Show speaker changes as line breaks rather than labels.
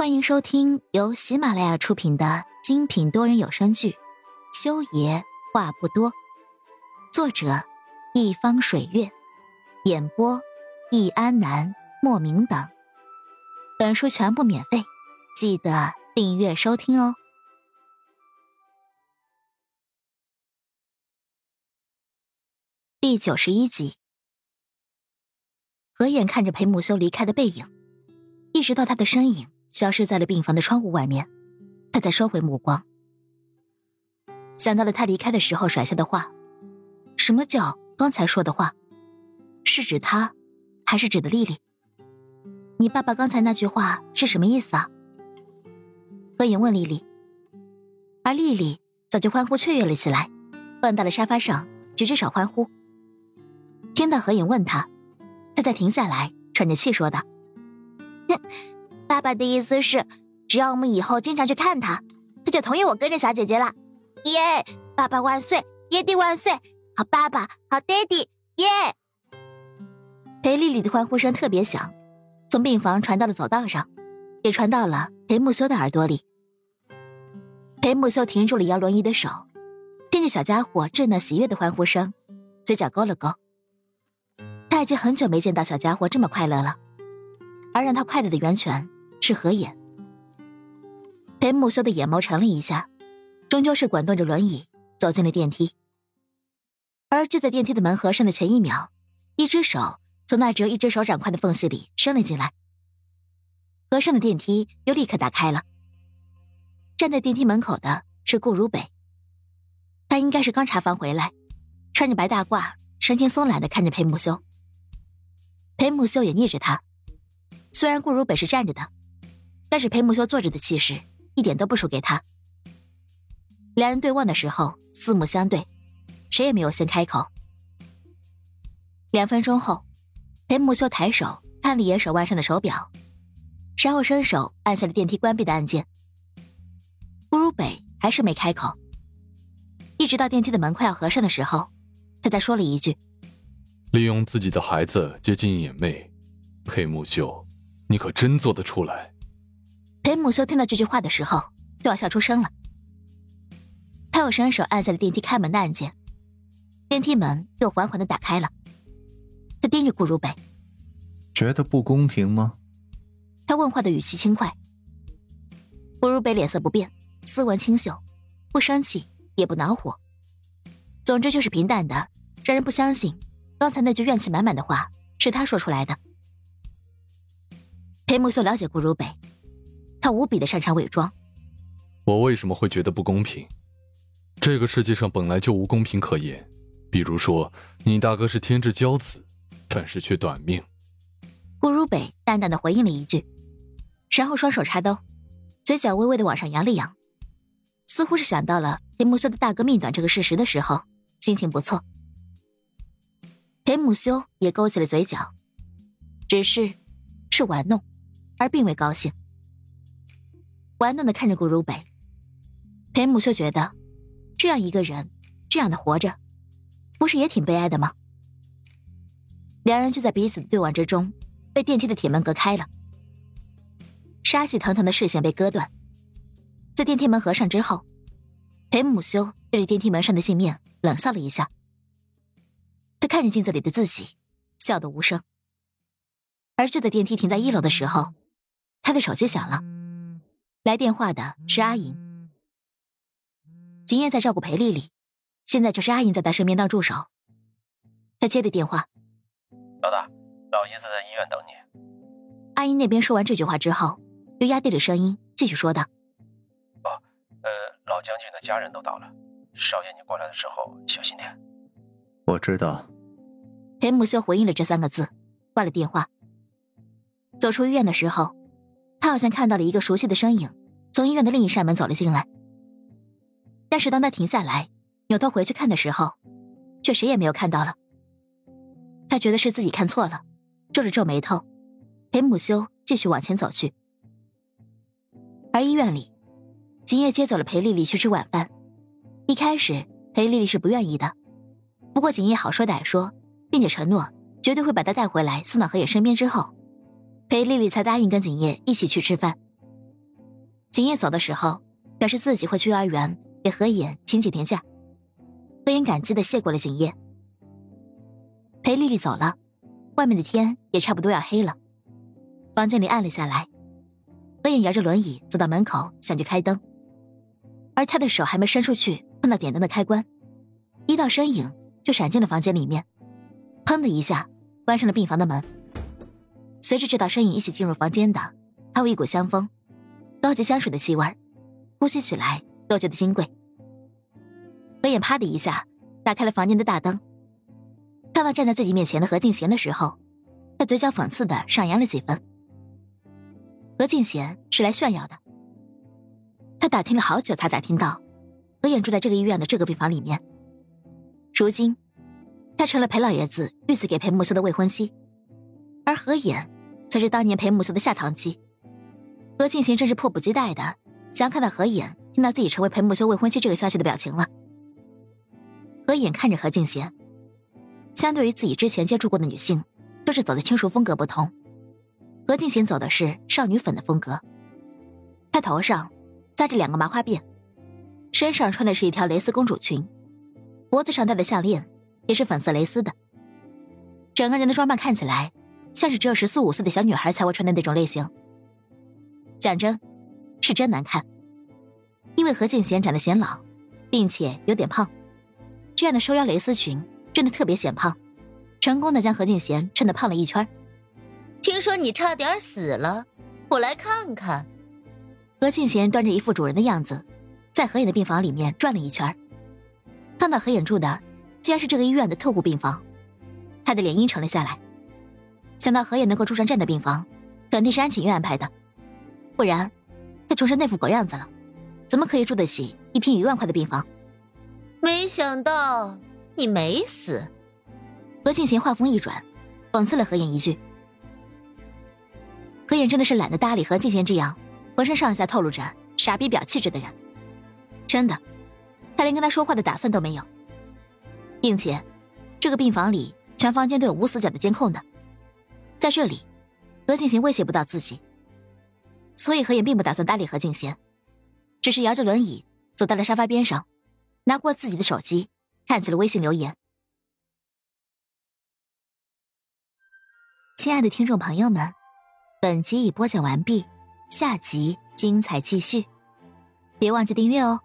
欢迎收听由喜马拉雅出品的精品多人有声剧《修爷话不多》，作者：一方水月，演播：易安南、莫名等。本书全部免费，记得订阅收听哦。第九十一集，何眼看着裴木修离开的背影，意识到他的身影。消失在了病房的窗户外面，他才收回目光，想到了他离开的时候甩下的话。什么叫刚才说的话？是指他，还是指的丽丽？你爸爸刚才那句话是什么意思啊？何影问丽丽，而丽丽早就欢呼雀跃了起来，蹦到了沙发上，举着手欢呼。听到何影问他，他才停下来，喘着气说道：“
哼。”爸爸的意思是，只要我们以后经常去看他，他就同意我跟着小姐姐了。耶！爸爸万岁，爹地万岁！好爸爸，好爹地！耶！
裴丽丽的欢呼声特别响，从病房传到了走道上，也传到了裴木修的耳朵里。裴木修停住了摇轮椅的手，听着小家伙稚嫩喜悦的欢呼声，嘴角勾了勾。他已经很久没见到小家伙这么快乐了，而让他快乐的源泉。是何眼。裴木修的眼眸沉了一下，终究是滚动着轮椅走进了电梯。而就在电梯的门合上的前一秒，一只手从那只有一只手掌宽的缝隙里伸了进来。合上的电梯又立刻打开了。站在电梯门口的是顾如北，他应该是刚查房回来，穿着白大褂，神情松懒的看着裴木修。裴木修也逆着他，虽然顾如北是站着的。但是裴木修坐着的气势一点都不输给他。两人对望的时候四目相对，谁也没有先开口。两分钟后，裴木修抬手看了一眼手腕上的手表，然后伸手按下了电梯关闭的按键。顾如北还是没开口，一直到电梯的门快要合上的时候，他才说了一句：“
利用自己的孩子接近野妹，裴木修，你可真做得出来？”
裴木修听到这句话的时候，都要笑出声了。他又伸手按下了电梯开门的按键，电梯门又缓缓的打开了。他盯着顾如北，
觉得不公平吗？
他问话的语气轻快。顾如北脸色不变，斯文清秀，不生气也不恼火，总之就是平淡的，让人不相信刚才那句怨气满满的话是他说出来的。裴木修了解顾如北。他无比的擅长伪装。
我为什么会觉得不公平？这个世界上本来就无公平可言。比如说，你大哥是天之骄子，但是却短命。
顾如北淡淡的回应了一句，然后双手插兜，嘴角微微的往上扬了扬，似乎是想到了裴木修的大哥命短这个事实的时候，心情不错。裴木修也勾起了嘴角，只是是玩弄，而并未高兴。玩弄的看着顾如北，裴母修觉得，这样一个人，这样的活着，不是也挺悲哀的吗？两人就在彼此的对望之中，被电梯的铁门隔开了。杀气腾腾的视线被割断，在电梯门合上之后，裴母修对着电梯门上的镜面冷笑了一下。他看着镜子里的自己，笑得无声。而就在电梯停在一楼的时候，他的手机响了。来电话的是阿银，景叶在照顾裴丽丽，现在就是阿银在她身边当助手。他接的电话：“
老大，老爷子在医院等你。”
阿银那边说完这句话之后，又压低了声音继续说道：“
哦，呃，老将军的家人都到了，少爷你过来的时候小心点。”
我知道。
裴母修回应了这三个字，挂了电话。走出医院的时候。他好像看到了一个熟悉的身影，从医院的另一扇门走了进来。但是当他停下来，扭头回去看的时候，却谁也没有看到了。他觉得是自己看错了，皱了皱眉头，裴母修继续往前走去。而医院里，景叶接走了裴丽丽去吃晚饭。一开始，裴丽丽是不愿意的，不过景叶好说歹说，并且承诺绝对会把她带回来送到何野身边之后。裴丽丽才答应跟景叶一起去吃饭，景叶走的时候，表示自己会去幼儿园给何衍请几天假。何衍感激的谢过了景叶。裴丽丽走了，外面的天也差不多要黑了，房间里暗了下来。何衍摇着轮椅走到门口，想去开灯，而他的手还没伸出去，碰到点灯的开关，一道身影就闪进了房间里面，砰的一下关上了病房的门。随着这道身影一起进入房间的，还有一股香风，高级香水的气味，呼吸起来都觉得金贵。何眼啪的一下打开了房间的大灯，看到站在自己面前的何静贤的时候，他嘴角讽刺的上扬了几分。何静贤是来炫耀的，他打听了好久才打听到，何眼住在这个医院的这个病房里面。如今，他成了裴老爷子御赐给裴木修的未婚妻，而何眼则是当年裴木修的下堂妻。何静贤真是迫不及待的想看到何眼听到自己成为裴木修未婚妻这个消息的表情了。何眼看着何静贤，相对于自己之前接触过的女性，都是走的轻熟风格不同。何静贤走的是少女粉的风格，她头上扎着两个麻花辫，身上穿的是一条蕾丝公主裙，脖子上戴的项链也是粉色蕾丝的。整个人的装扮看起来像是只有十四五岁的小女孩才会穿的那种类型。讲真，是真难看，因为何静贤长得显老，并且有点胖，这样的收腰蕾丝裙真的特别显胖，成功的将何静贤衬得胖了一圈。
听说你差点死了，我来看看。
何静贤端着一副主人的样子，在何衍的病房里面转了一圈，看到何衍住的竟然是这个医院的特护病房，他的脸阴沉了下来。想到何衍能够住上这样的病房，肯定是安寝院安排的，不然他穷成那副狗样子了，怎么可以住得起一平一万块的病房？
没想到你没死。
何庆贤话锋一转，讽刺了何衍一句。何眼真的是懒得搭理何静贤这样浑身上下透露着傻逼婊气质的人，真的，他连跟他说话的打算都没有，并且，这个病房里全房间都有无死角的监控的，在这里，何静贤威胁不到自己，所以何眼并不打算搭理何静贤，只是摇着轮椅走到了沙发边上，拿过自己的手机，看起了微信留言。亲爱的听众朋友们。本集已播讲完毕，下集精彩继续，别忘记订阅哦。